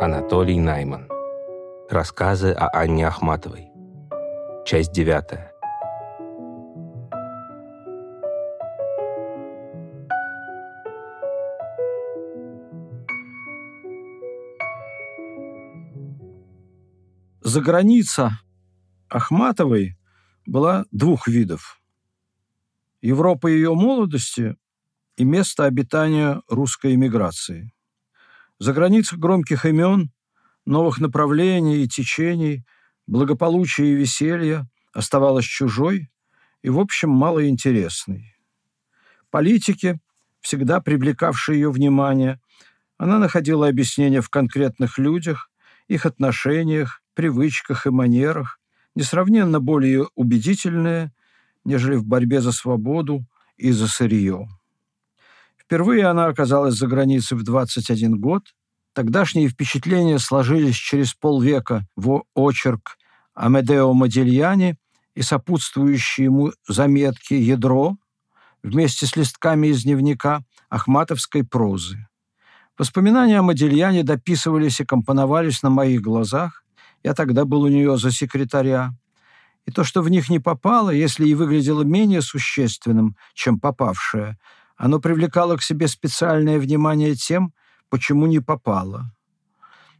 Анатолий Найман. Рассказы о Анне Ахматовой. Часть девятая. За граница Ахматовой была двух видов. Европа ее молодости и место обитания русской эмиграции. За границей громких имен, новых направлений и течений, благополучия и веселья оставалась чужой и, в общем, малоинтересной. Политики, всегда привлекавшие ее внимание, она находила объяснения в конкретных людях, их отношениях, привычках и манерах, несравненно более убедительные, нежели в борьбе за свободу и за сырье. Впервые она оказалась за границей в 21 год. Тогдашние впечатления сложились через полвека в очерк Амедео Модильяни и сопутствующие ему заметки «Ядро» вместе с листками из дневника ахматовской прозы. Воспоминания о Модильяне дописывались и компоновались на моих глазах. Я тогда был у нее за секретаря. И то, что в них не попало, если и выглядело менее существенным, чем попавшее, оно привлекало к себе специальное внимание тем, почему не попало.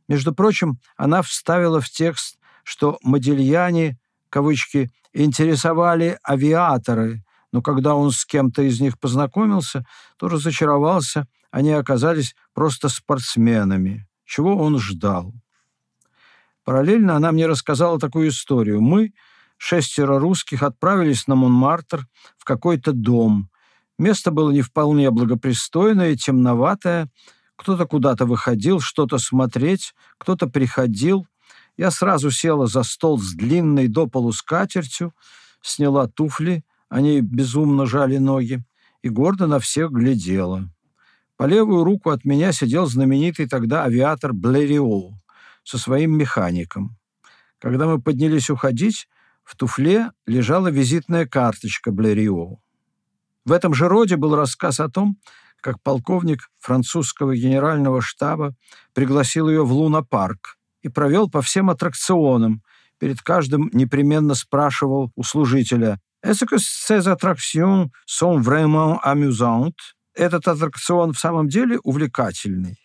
Между прочим, она вставила в текст, что Модильяне, кавычки, интересовали авиаторы, но когда он с кем-то из них познакомился, то разочаровался, они оказались просто спортсменами. Чего он ждал? Параллельно она мне рассказала такую историю. Мы, шестеро русских, отправились на Монмартр в какой-то дом. Место было не вполне благопристойное, темноватое. Кто-то куда-то выходил, что-то смотреть, кто-то приходил. Я сразу села за стол с длинной до полу скатертью, сняла туфли, они безумно жали ноги, и гордо на всех глядела. По левую руку от меня сидел знаменитый тогда авиатор Блерио со своим механиком. Когда мы поднялись уходить, в туфле лежала визитная карточка Блерио. В этом же роде был рассказ о том, как полковник французского генерального штаба пригласил ее в Луна-парк и провел по всем аттракционам, перед каждым непременно спрашивал у служителя «Est-ce que ces attractions sont vraiment amusantes?» Этот аттракцион в самом деле увлекательный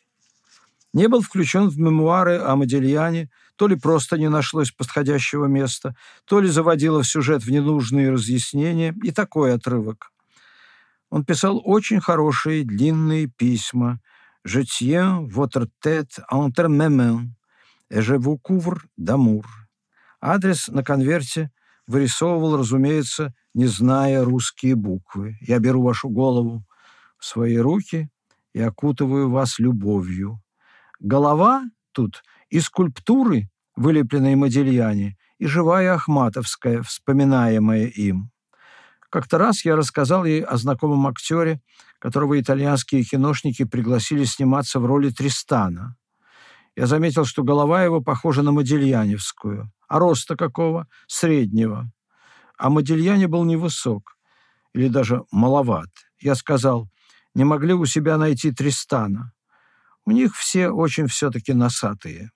не был включен в мемуары о Модельяне, то ли просто не нашлось подходящего места, то ли заводило в сюжет в ненужные разъяснения, и такой отрывок. Он писал очень хорошие длинные письма «Je tiens votre tête entre mes mains, et je vous couvre d'amour». Адрес на конверте вырисовывал, разумеется, не зная русские буквы. «Я беру вашу голову в свои руки и окутываю вас любовью. Голова тут и скульптуры, вылепленные Модельяне, и живая Ахматовская, вспоминаемая им. Как-то раз я рассказал ей о знакомом актере, которого итальянские киношники пригласили сниматься в роли Тристана. Я заметил, что голова его похожа на Модельяневскую. А роста какого? Среднего. А Модельяне был невысок, или даже маловат. Я сказал, не могли у себя найти Тристана. У них все очень все-таки носатые.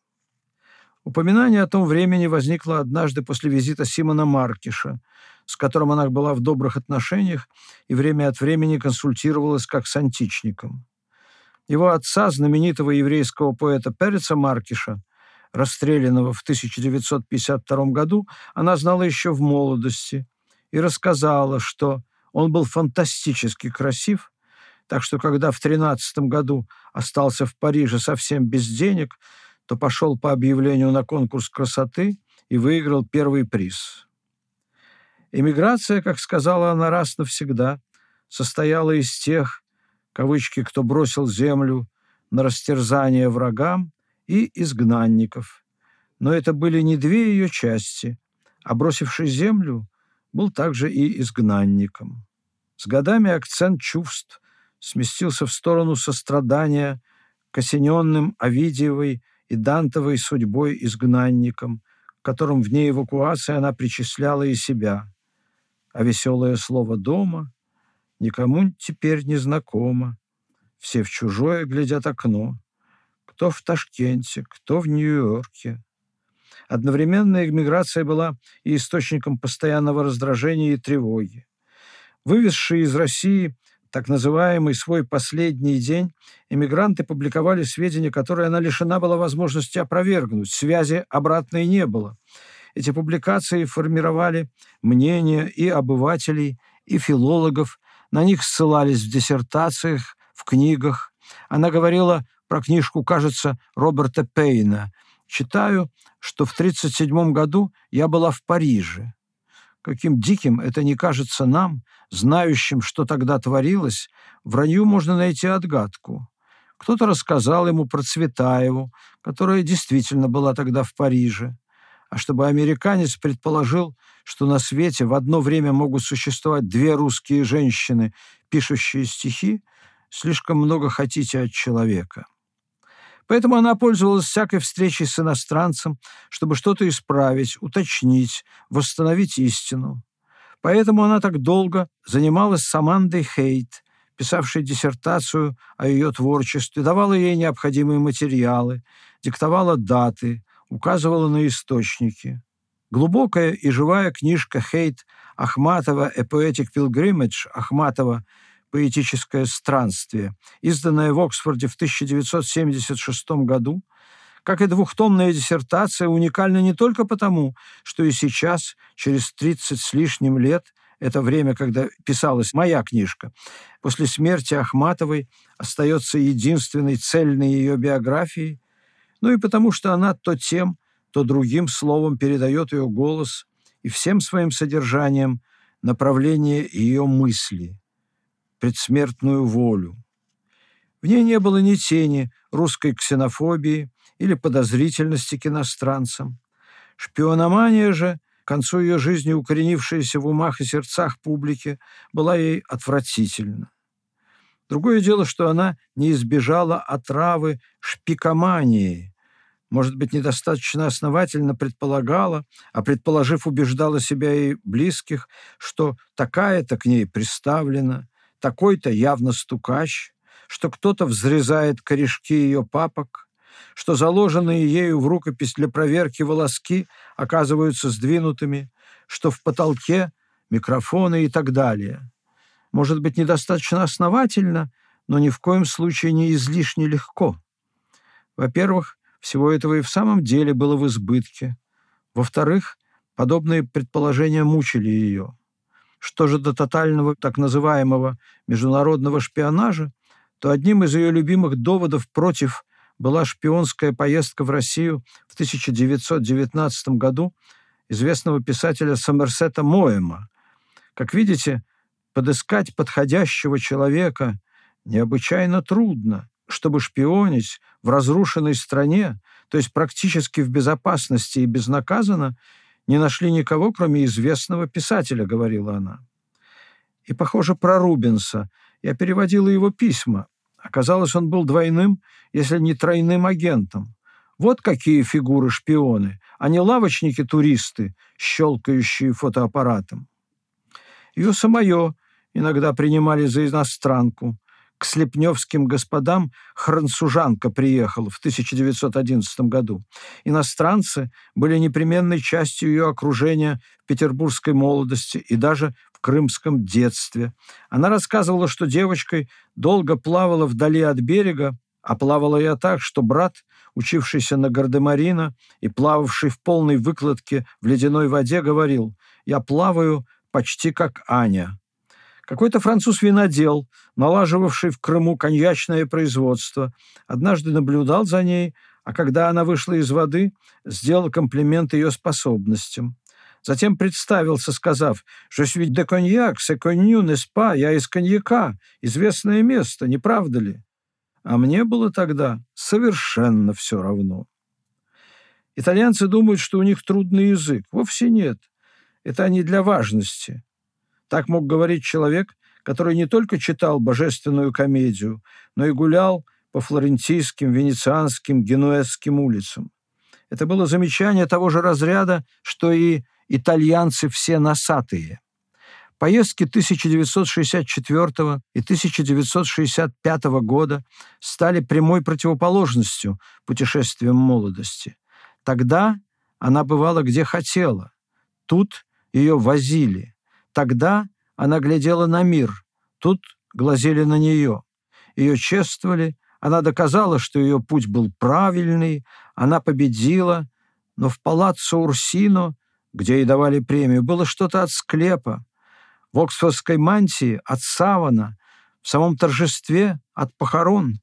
Упоминание о том времени возникло однажды после визита Симона Маркиша, с которым она была в добрых отношениях и время от времени консультировалась как с античником. Его отца, знаменитого еврейского поэта Переца Маркиша, расстрелянного в 1952 году, она знала еще в молодости и рассказала, что он был фантастически красив так что, когда в 13 году остался в Париже совсем без денег, то пошел по объявлению на конкурс красоты и выиграл первый приз. Эмиграция, как сказала она раз навсегда, состояла из тех, кавычки, кто бросил землю на растерзание врагам и изгнанников. Но это были не две ее части, а бросивший землю был также и изгнанником. С годами акцент чувств сместился в сторону сострадания к осененным Овидиевой и Дантовой судьбой изгнанникам, которым в дне эвакуации она причисляла и себя. А веселое слово «дома» никому теперь не знакомо. Все в чужое глядят окно. кто в Ташкенте, кто в Нью-Йорке. Одновременно эмиграция была и источником постоянного раздражения и тревоги. Вывезшие из России так называемый свой последний день, эмигранты публиковали сведения, которые она лишена была возможности опровергнуть. Связи обратной не было. Эти публикации формировали мнения и обывателей, и филологов, на них ссылались в диссертациях, в книгах. Она говорила про книжку, кажется, Роберта Пейна. Читаю, что в 1937 году я была в Париже. Каким диким это не кажется нам, знающим, что тогда творилось, вранью можно найти отгадку. Кто-то рассказал ему про Цветаеву, которая действительно была тогда в Париже. А чтобы американец предположил, что на свете в одно время могут существовать две русские женщины, пишущие стихи, слишком много хотите от человека. Поэтому она пользовалась всякой встречей с иностранцем, чтобы что-то исправить, уточнить, восстановить истину. Поэтому она так долго занималась с Амандой Хейт, писавшей диссертацию о ее творчестве, давала ей необходимые материалы, диктовала даты, указывала на источники. Глубокая и живая книжка Хейт Ахматова «A Poetic Pilgrimage» Ахматова «Поэтическое странствие», изданная в Оксфорде в 1976 году, как и двухтомная диссертация, уникальна не только потому, что и сейчас, через 30 с лишним лет, это время, когда писалась моя книжка, после смерти Ахматовой остается единственной цельной ее биографией, ну и потому что она то тем, то другим словом передает ее голос и всем своим содержанием направление ее мысли, предсмертную волю. В ней не было ни тени русской ксенофобии или подозрительности к иностранцам. Шпиономания же, к концу ее жизни укоренившаяся в умах и сердцах публики, была ей отвратительна. Другое дело, что она не избежала отравы шпикомании, может быть, недостаточно основательно предполагала, а предположив, убеждала себя и близких, что такая-то к ней приставлена, такой-то явно стукач, что кто-то взрезает корешки ее папок, что заложенные ею в рукопись для проверки волоски оказываются сдвинутыми, что в потолке микрофоны и так далее. Может быть, недостаточно основательно, но ни в коем случае не излишне легко. Во-первых, всего этого и в самом деле было в избытке. Во-вторых, подобные предположения мучили ее. Что же до тотального так называемого международного шпионажа, то одним из ее любимых доводов против была шпионская поездка в Россию в 1919 году известного писателя Сомерсета Моэма. Как видите, подыскать подходящего человека необычайно трудно, чтобы шпионить в разрушенной стране, то есть практически в безопасности и безнаказанно, не нашли никого, кроме известного писателя, говорила она. И, похоже, про Рубенса. Я переводила его письма. Оказалось, он был двойным, если не тройным агентом. Вот какие фигуры шпионы, а не лавочники-туристы, щелкающие фотоаппаратом. Ее самое иногда принимали за иностранку, к слепневским господам хрансужанка приехала в 1911 году. Иностранцы были непременной частью ее окружения в петербургской молодости и даже в крымском детстве. Она рассказывала, что девочкой долго плавала вдали от берега, а плавала я так, что брат, учившийся на Гардемарина и плававший в полной выкладке в ледяной воде, говорил «Я плаваю почти как Аня». Какой-то француз-винодел, налаживавший в Крыму коньячное производство, однажды наблюдал за ней, а когда она вышла из воды, сделал комплимент ее способностям. Затем представился, сказав «Je suis de cognac, c'est connu, n'est-ce pas? Я из коньяка, известное место, не правда ли?» А мне было тогда совершенно все равно. Итальянцы думают, что у них трудный язык. Вовсе нет. Это они для важности. Так мог говорить человек, который не только читал божественную комедию, но и гулял по флорентийским, венецианским, генуэзским улицам. Это было замечание того же разряда, что и итальянцы все носатые. Поездки 1964 и 1965 года стали прямой противоположностью путешествиям молодости. Тогда она бывала где хотела, тут ее возили. Тогда она глядела на мир, тут глазели на нее. Ее чествовали, она доказала, что ее путь был правильный, она победила, но в палаццо Урсино, где ей давали премию, было что-то от склепа, в оксфордской мантии от савана, в самом торжестве от похорон.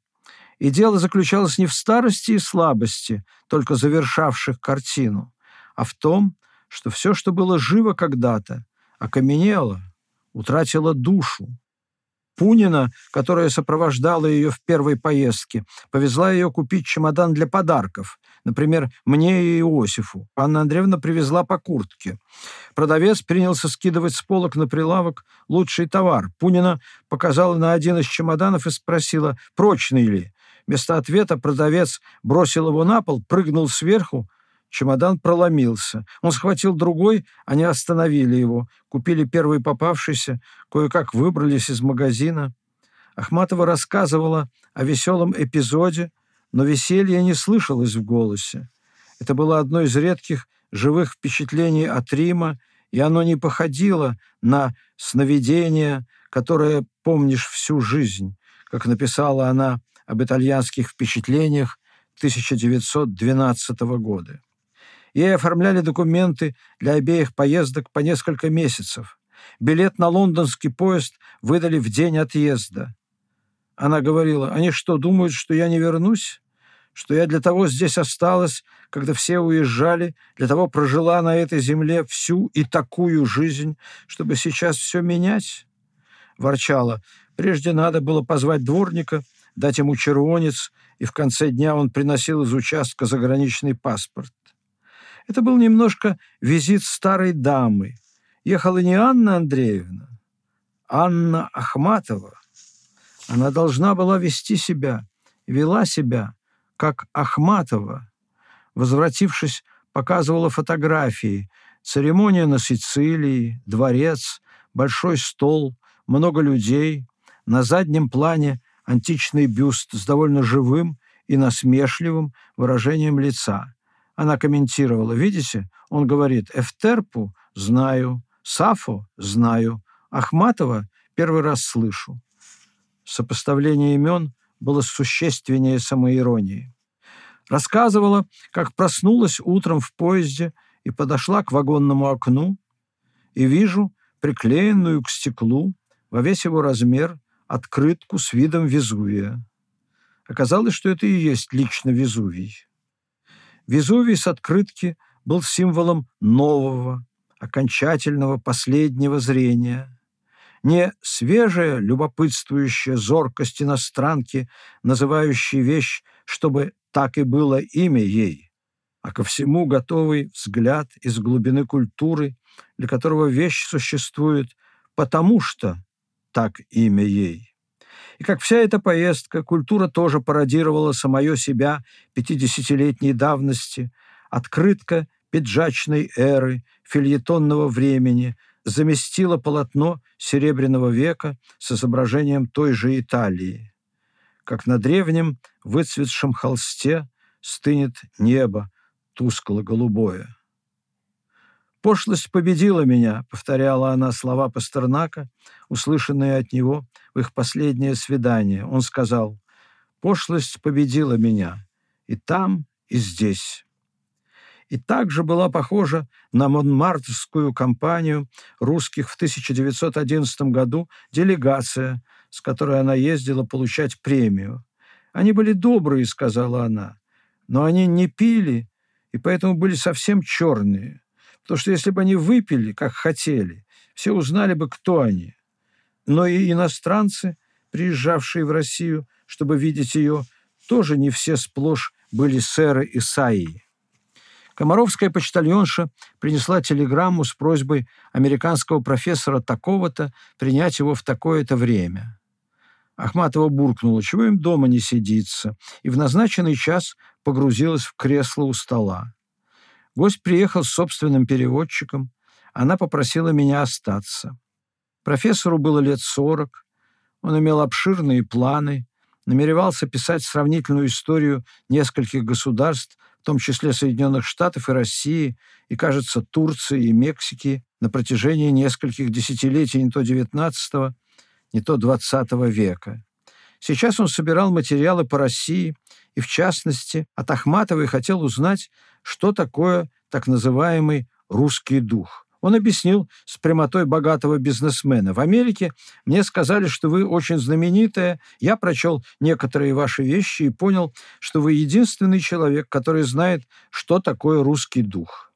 И дело заключалось не в старости и слабости, только завершавших картину, а в том, что все, что было живо когда-то, окаменело, утратило душу. Пунина, которая сопровождала ее в первой поездке, повезла ее купить чемодан для подарков, например, мне и Иосифу. Анна Андреевна привезла по куртке. Продавец принялся скидывать с полок на прилавок лучший товар. Пунина показала на один из чемоданов и спросила, прочный ли. Вместо ответа продавец бросил его на пол, прыгнул сверху, Чемодан проломился. Он схватил другой, они остановили его, купили первый попавшийся, кое-как выбрались из магазина. Ахматова рассказывала о веселом эпизоде, но веселья не слышалось в голосе. Это было одно из редких живых впечатлений от Рима, и оно не походило на сновидение, которое помнишь всю жизнь, как написала она об итальянских впечатлениях 1912 года. Ей оформляли документы для обеих поездок по несколько месяцев. Билет на лондонский поезд выдали в день отъезда. Она говорила, они что, думают, что я не вернусь? Что я для того здесь осталась, когда все уезжали, для того прожила на этой земле всю и такую жизнь, чтобы сейчас все менять? Ворчала. Прежде надо было позвать дворника, дать ему червонец, и в конце дня он приносил из участка заграничный паспорт. Это был немножко визит старой дамы. Ехала не Анна Андреевна, Анна Ахматова. Она должна была вести себя, вела себя, как Ахматова. Возвратившись, показывала фотографии. Церемония на Сицилии, дворец, большой стол, много людей. На заднем плане античный бюст с довольно живым и насмешливым выражением лица. Она комментировала, видите, он говорит, Эфтерпу знаю, Сафо знаю, Ахматова первый раз слышу. Сопоставление имен было существеннее самоиронии. Рассказывала, как проснулась утром в поезде и подошла к вагонному окну, и вижу приклеенную к стеклу во весь его размер открытку с видом Везувия. Оказалось, что это и есть лично Везувий. Везувий с открытки был символом нового, окончательного последнего зрения. Не свежая, любопытствующая зоркость иностранки, называющей вещь, чтобы так и было имя ей, а ко всему готовый взгляд из глубины культуры, для которого вещь существует потому что так имя ей. И как вся эта поездка, культура тоже пародировала самое себя пятидесятилетней давности, открытка пиджачной эры, фильетонного времени, заместила полотно Серебряного века с изображением той же Италии. Как на древнем выцветшем холсте стынет небо тускло-голубое. «Пошлость победила меня», — повторяла она слова Пастернака, услышанные от него в их последнее свидание. Он сказал, «Пошлость победила меня и там, и здесь». И также была похожа на Монмартрскую кампанию русских в 1911 году делегация, с которой она ездила получать премию. «Они были добрые», — сказала она, «но они не пили, и поэтому были совсем черные». Потому что если бы они выпили, как хотели, все узнали бы, кто они. Но и иностранцы, приезжавшие в Россию, чтобы видеть ее, тоже не все сплошь были сэры и саи. Комаровская почтальонша принесла телеграмму с просьбой американского профессора такого-то принять его в такое-то время. Ахматова буркнула, чего им дома не сидится, и в назначенный час погрузилась в кресло у стола. Гость приехал с собственным переводчиком. Она попросила меня остаться. Профессору было лет сорок, он имел обширные планы, намеревался писать сравнительную историю нескольких государств, в том числе Соединенных Штатов и России, и, кажется, Турции и Мексики на протяжении нескольких десятилетий не то XIX, не то XX века. Сейчас он собирал материалы по России и, в частности, от Ахматовой хотел узнать, что такое так называемый «русский дух». Он объяснил с прямотой богатого бизнесмена. «В Америке мне сказали, что вы очень знаменитая. Я прочел некоторые ваши вещи и понял, что вы единственный человек, который знает, что такое русский дух».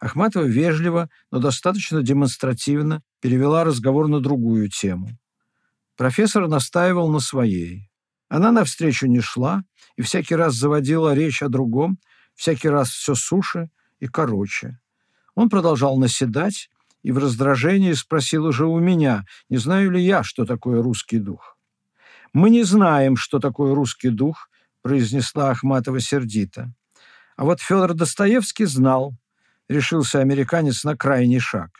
Ахматова вежливо, но достаточно демонстративно перевела разговор на другую тему. Профессор настаивал на своей. Она навстречу не шла и всякий раз заводила речь о другом, всякий раз все суше и короче. Он продолжал наседать и в раздражении спросил уже у меня, не знаю ли я, что такое русский дух. «Мы не знаем, что такое русский дух», произнесла Ахматова сердито. А вот Федор Достоевский знал, решился американец на крайний шаг.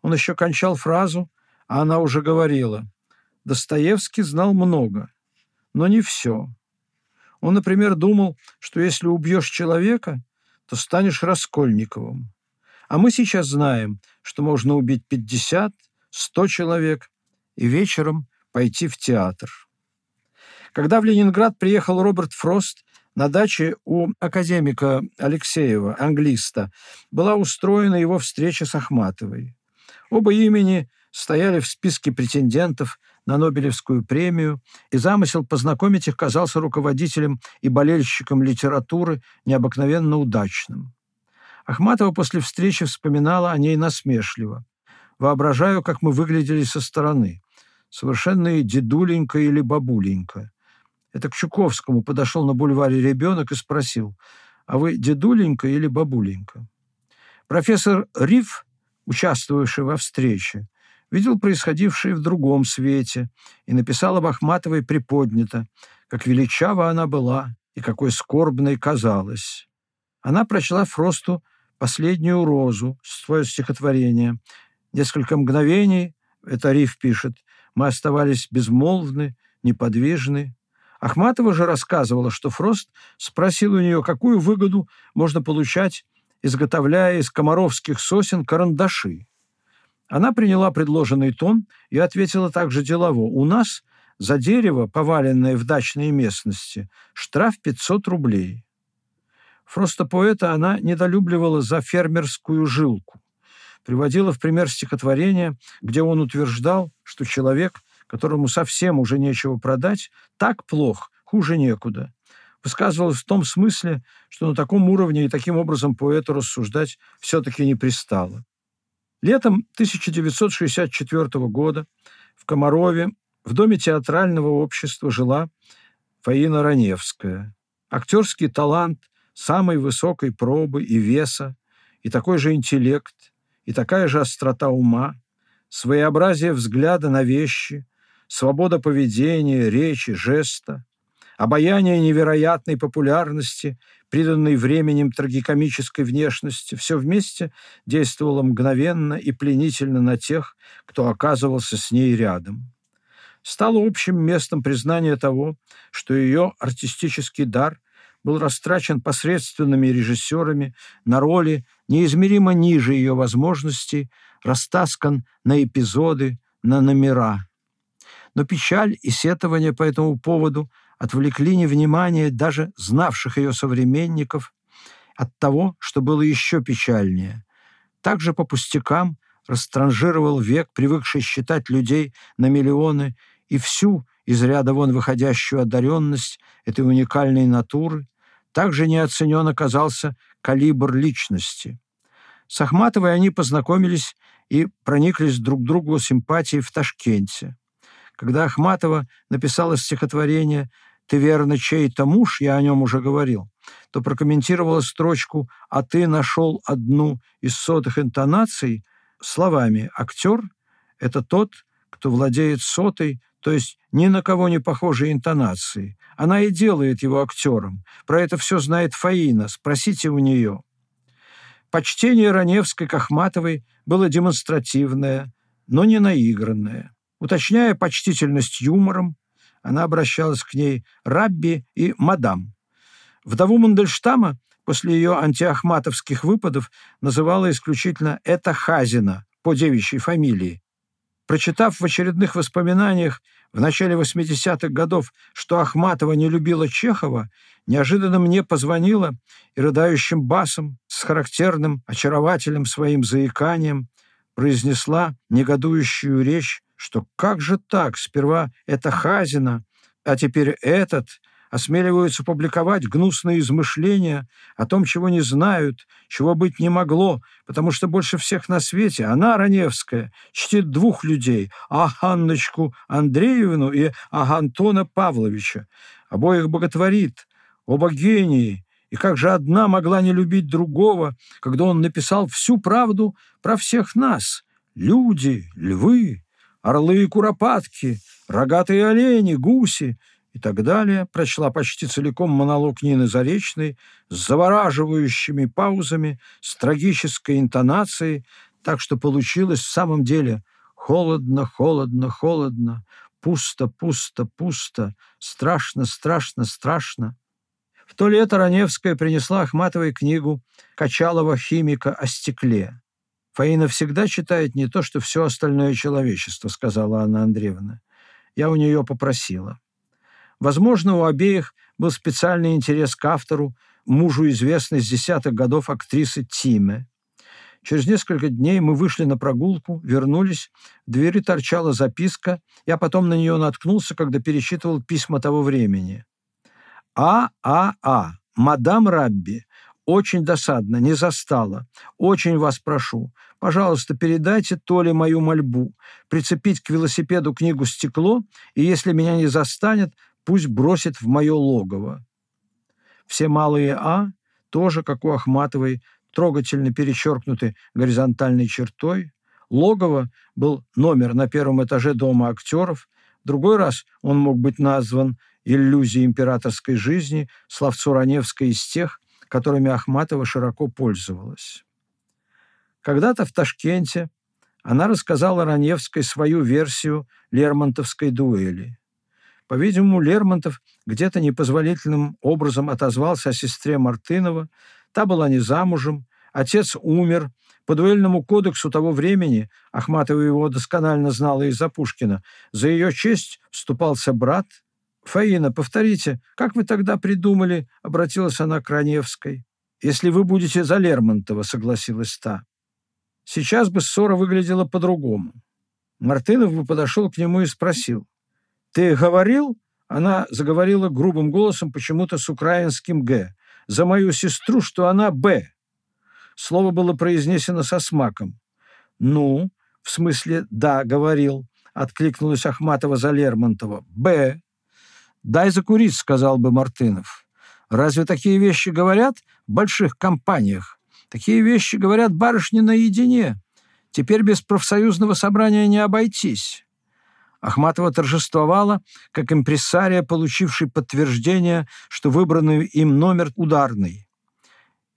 Он еще кончал фразу, а она уже говорила. Достоевский знал много, но не все. Он, например, думал, что если убьешь человека, то станешь Раскольниковым. А мы сейчас знаем, что можно убить 50, 100 человек и вечером пойти в театр. Когда в Ленинград приехал Роберт Фрост, на даче у академика Алексеева, англиста, была устроена его встреча с Ахматовой. Оба имени стояли в списке претендентов на Нобелевскую премию, и замысел познакомить их казался руководителем и болельщиком литературы необыкновенно удачным. Ахматова после встречи вспоминала о ней насмешливо. «Воображаю, как мы выглядели со стороны. Совершенно дедуленька или бабуленька». Это к Чуковскому подошел на бульваре ребенок и спросил, «А вы дедуленька или бабуленька?» Профессор Риф, участвовавший во встрече, видел происходившее в другом свете и написал об Ахматовой приподнято, как величава она была и какой скорбной казалась. Она прочла Фросту последнюю розу, свое стихотворение. Несколько мгновений, это Риф пишет, мы оставались безмолвны, неподвижны. Ахматова же рассказывала, что Фрост спросил у нее, какую выгоду можно получать, изготовляя из комаровских сосен карандаши. Она приняла предложенный тон и ответила также делово. «У нас за дерево, поваленное в дачной местности, штраф 500 рублей». Фроста поэта она недолюбливала за фермерскую жилку. Приводила в пример стихотворение, где он утверждал, что человек, которому совсем уже нечего продать, так плох, хуже некуда. Высказывалось в том смысле, что на таком уровне и таким образом поэту рассуждать все-таки не пристало. Летом 1964 года в Комарове в Доме театрального общества жила Фаина Раневская. Актерский талант – самой высокой пробы и веса, и такой же интеллект, и такая же острота ума, своеобразие взгляда на вещи, свобода поведения, речи, жеста, обаяние невероятной популярности, приданной временем трагикомической внешности, все вместе действовало мгновенно и пленительно на тех, кто оказывался с ней рядом. Стало общим местом признания того, что ее артистический дар был растрачен посредственными режиссерами на роли неизмеримо ниже ее возможностей, растаскан на эпизоды, на номера. Но печаль и сетование по этому поводу отвлекли невнимание даже знавших ее современников от того, что было еще печальнее. Также по пустякам растранжировал век, привыкший считать людей на миллионы, и всю из ряда вон выходящую одаренность этой уникальной натуры, также неоценен оказался калибр личности. С Ахматовой они познакомились и прониклись друг к другу симпатией в Ташкенте. Когда Ахматова написала стихотворение «Ты верно чей-то муж», я о нем уже говорил, то прокомментировала строчку «А ты нашел одну из сотых интонаций» словами «Актер — это тот, кто владеет сотой, то есть ни на кого не похожей интонацией. Она и делает его актером. Про это все знает Фаина, спросите у нее. Почтение Раневской к Ахматовой было демонстративное, но не наигранное. Уточняя почтительность юмором, она обращалась к ней «рабби» и «мадам». Вдову Мандельштама после ее антиахматовских выпадов называла исключительно «это Хазина» по девичьей фамилии. Прочитав в очередных воспоминаниях в начале 80-х годов, что Ахматова не любила Чехова, неожиданно мне позвонила и рыдающим басом, с характерным, очаровательным своим заиканием, произнесла негодующую речь, что как же так, сперва это Хазина, а теперь этот осмеливаются публиковать гнусные измышления о том, чего не знают, чего быть не могло, потому что больше всех на свете она, Раневская, чтит двух людей – Аханночку Андреевну и Агантона Павловича. Обоих боготворит, оба гении, и как же одна могла не любить другого, когда он написал всю правду про всех нас – люди, львы, орлы и куропатки, рогатые олени, гуси – и так далее, прочла почти целиком монолог Нины Заречной с завораживающими паузами, с трагической интонацией, так что получилось в самом деле холодно, холодно, холодно, пусто, пусто, пусто, страшно, страшно, страшно. В то лето Раневская принесла Ахматовой книгу Качалова «Химика о стекле». «Фаина всегда читает не то, что все остальное человечество», — сказала Анна Андреевна. Я у нее попросила. Возможно, у обеих был специальный интерес к автору, мужу известной с десятых годов актрисы Тиме. Через несколько дней мы вышли на прогулку, вернулись, в двери торчала записка, я потом на нее наткнулся, когда пересчитывал письма того времени. «А, А, А, мадам Рабби, очень досадно, не застала. Очень вас прошу, пожалуйста, передайте Толе мою мольбу, прицепить к велосипеду книгу «Стекло», и если меня не застанет, пусть бросит в мое логово. Все малые «а» тоже, как у Ахматовой, трогательно перечеркнуты горизонтальной чертой. Логово был номер на первом этаже дома актеров. Другой раз он мог быть назван «Иллюзией императорской жизни», словцо Раневской из тех, которыми Ахматова широко пользовалась. Когда-то в Ташкенте она рассказала Раневской свою версию Лермонтовской дуэли. По-видимому, Лермонтов где-то непозволительным образом отозвался о сестре Мартынова. Та была не замужем, отец умер. По дуэльному кодексу того времени, Ахматова его досконально знала из-за Пушкина, за ее честь вступался брат. «Фаина, повторите, как вы тогда придумали?» — обратилась она к Раневской. «Если вы будете за Лермонтова», — согласилась та. Сейчас бы ссора выглядела по-другому. Мартынов бы подошел к нему и спросил. «Ты говорил?» Она заговорила грубым голосом, почему-то с украинским «г». «За мою сестру, что она «б». Слово было произнесено со смаком. «Ну, в смысле «да», говорил», — откликнулась Ахматова за Лермонтова. «Б». «Дай закурить», — сказал бы Мартынов. «Разве такие вещи говорят в больших компаниях? Такие вещи говорят барышни наедине. Теперь без профсоюзного собрания не обойтись». Ахматова торжествовала, как импрессария, получивший подтверждение, что выбранный им номер ударный.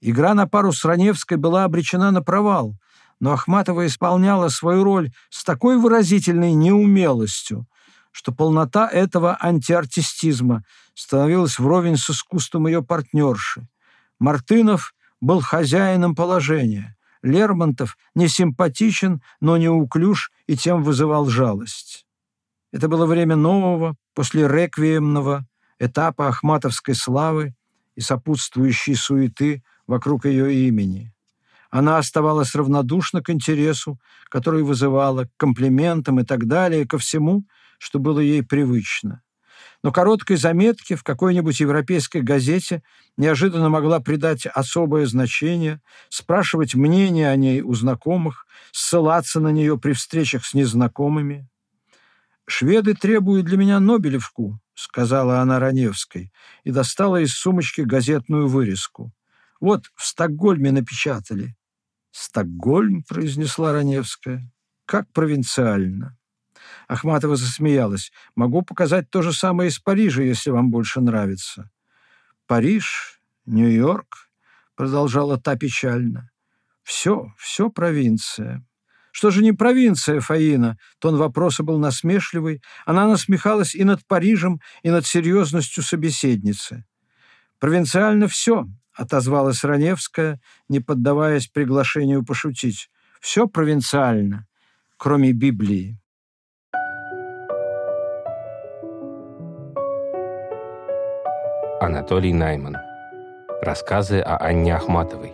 Игра на пару с Раневской была обречена на провал, но Ахматова исполняла свою роль с такой выразительной неумелостью, что полнота этого антиартистизма становилась вровень с искусством ее партнерши. Мартынов был хозяином положения. Лермонтов не симпатичен, но неуклюж и тем вызывал жалость. Это было время нового, после реквиемного этапа ахматовской славы и сопутствующей суеты вокруг ее имени. Она оставалась равнодушна к интересу, который вызывала, к комплиментам и так далее, ко всему, что было ей привычно. Но короткой заметке в какой-нибудь европейской газете неожиданно могла придать особое значение, спрашивать мнение о ней у знакомых, ссылаться на нее при встречах с незнакомыми. «Шведы требуют для меня Нобелевку», — сказала она Раневской, и достала из сумочки газетную вырезку. «Вот в Стокгольме напечатали». «Стокгольм», — произнесла Раневская, — «как провинциально». Ахматова засмеялась. «Могу показать то же самое из Парижа, если вам больше нравится». «Париж, Нью-Йорк», — продолжала та печально. «Все, все провинция». Что же не провинция Фаина? Тон вопроса был насмешливый. Она насмехалась и над Парижем, и над серьезностью собеседницы. «Провинциально все», — отозвалась Раневская, не поддаваясь приглашению пошутить. «Все провинциально, кроме Библии». Анатолий Найман. Рассказы о Анне Ахматовой.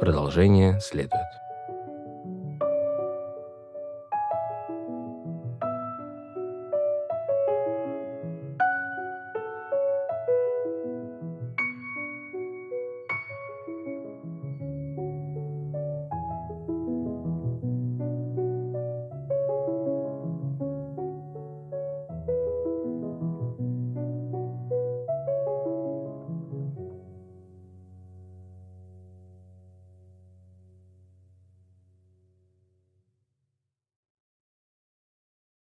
Продолжение следует.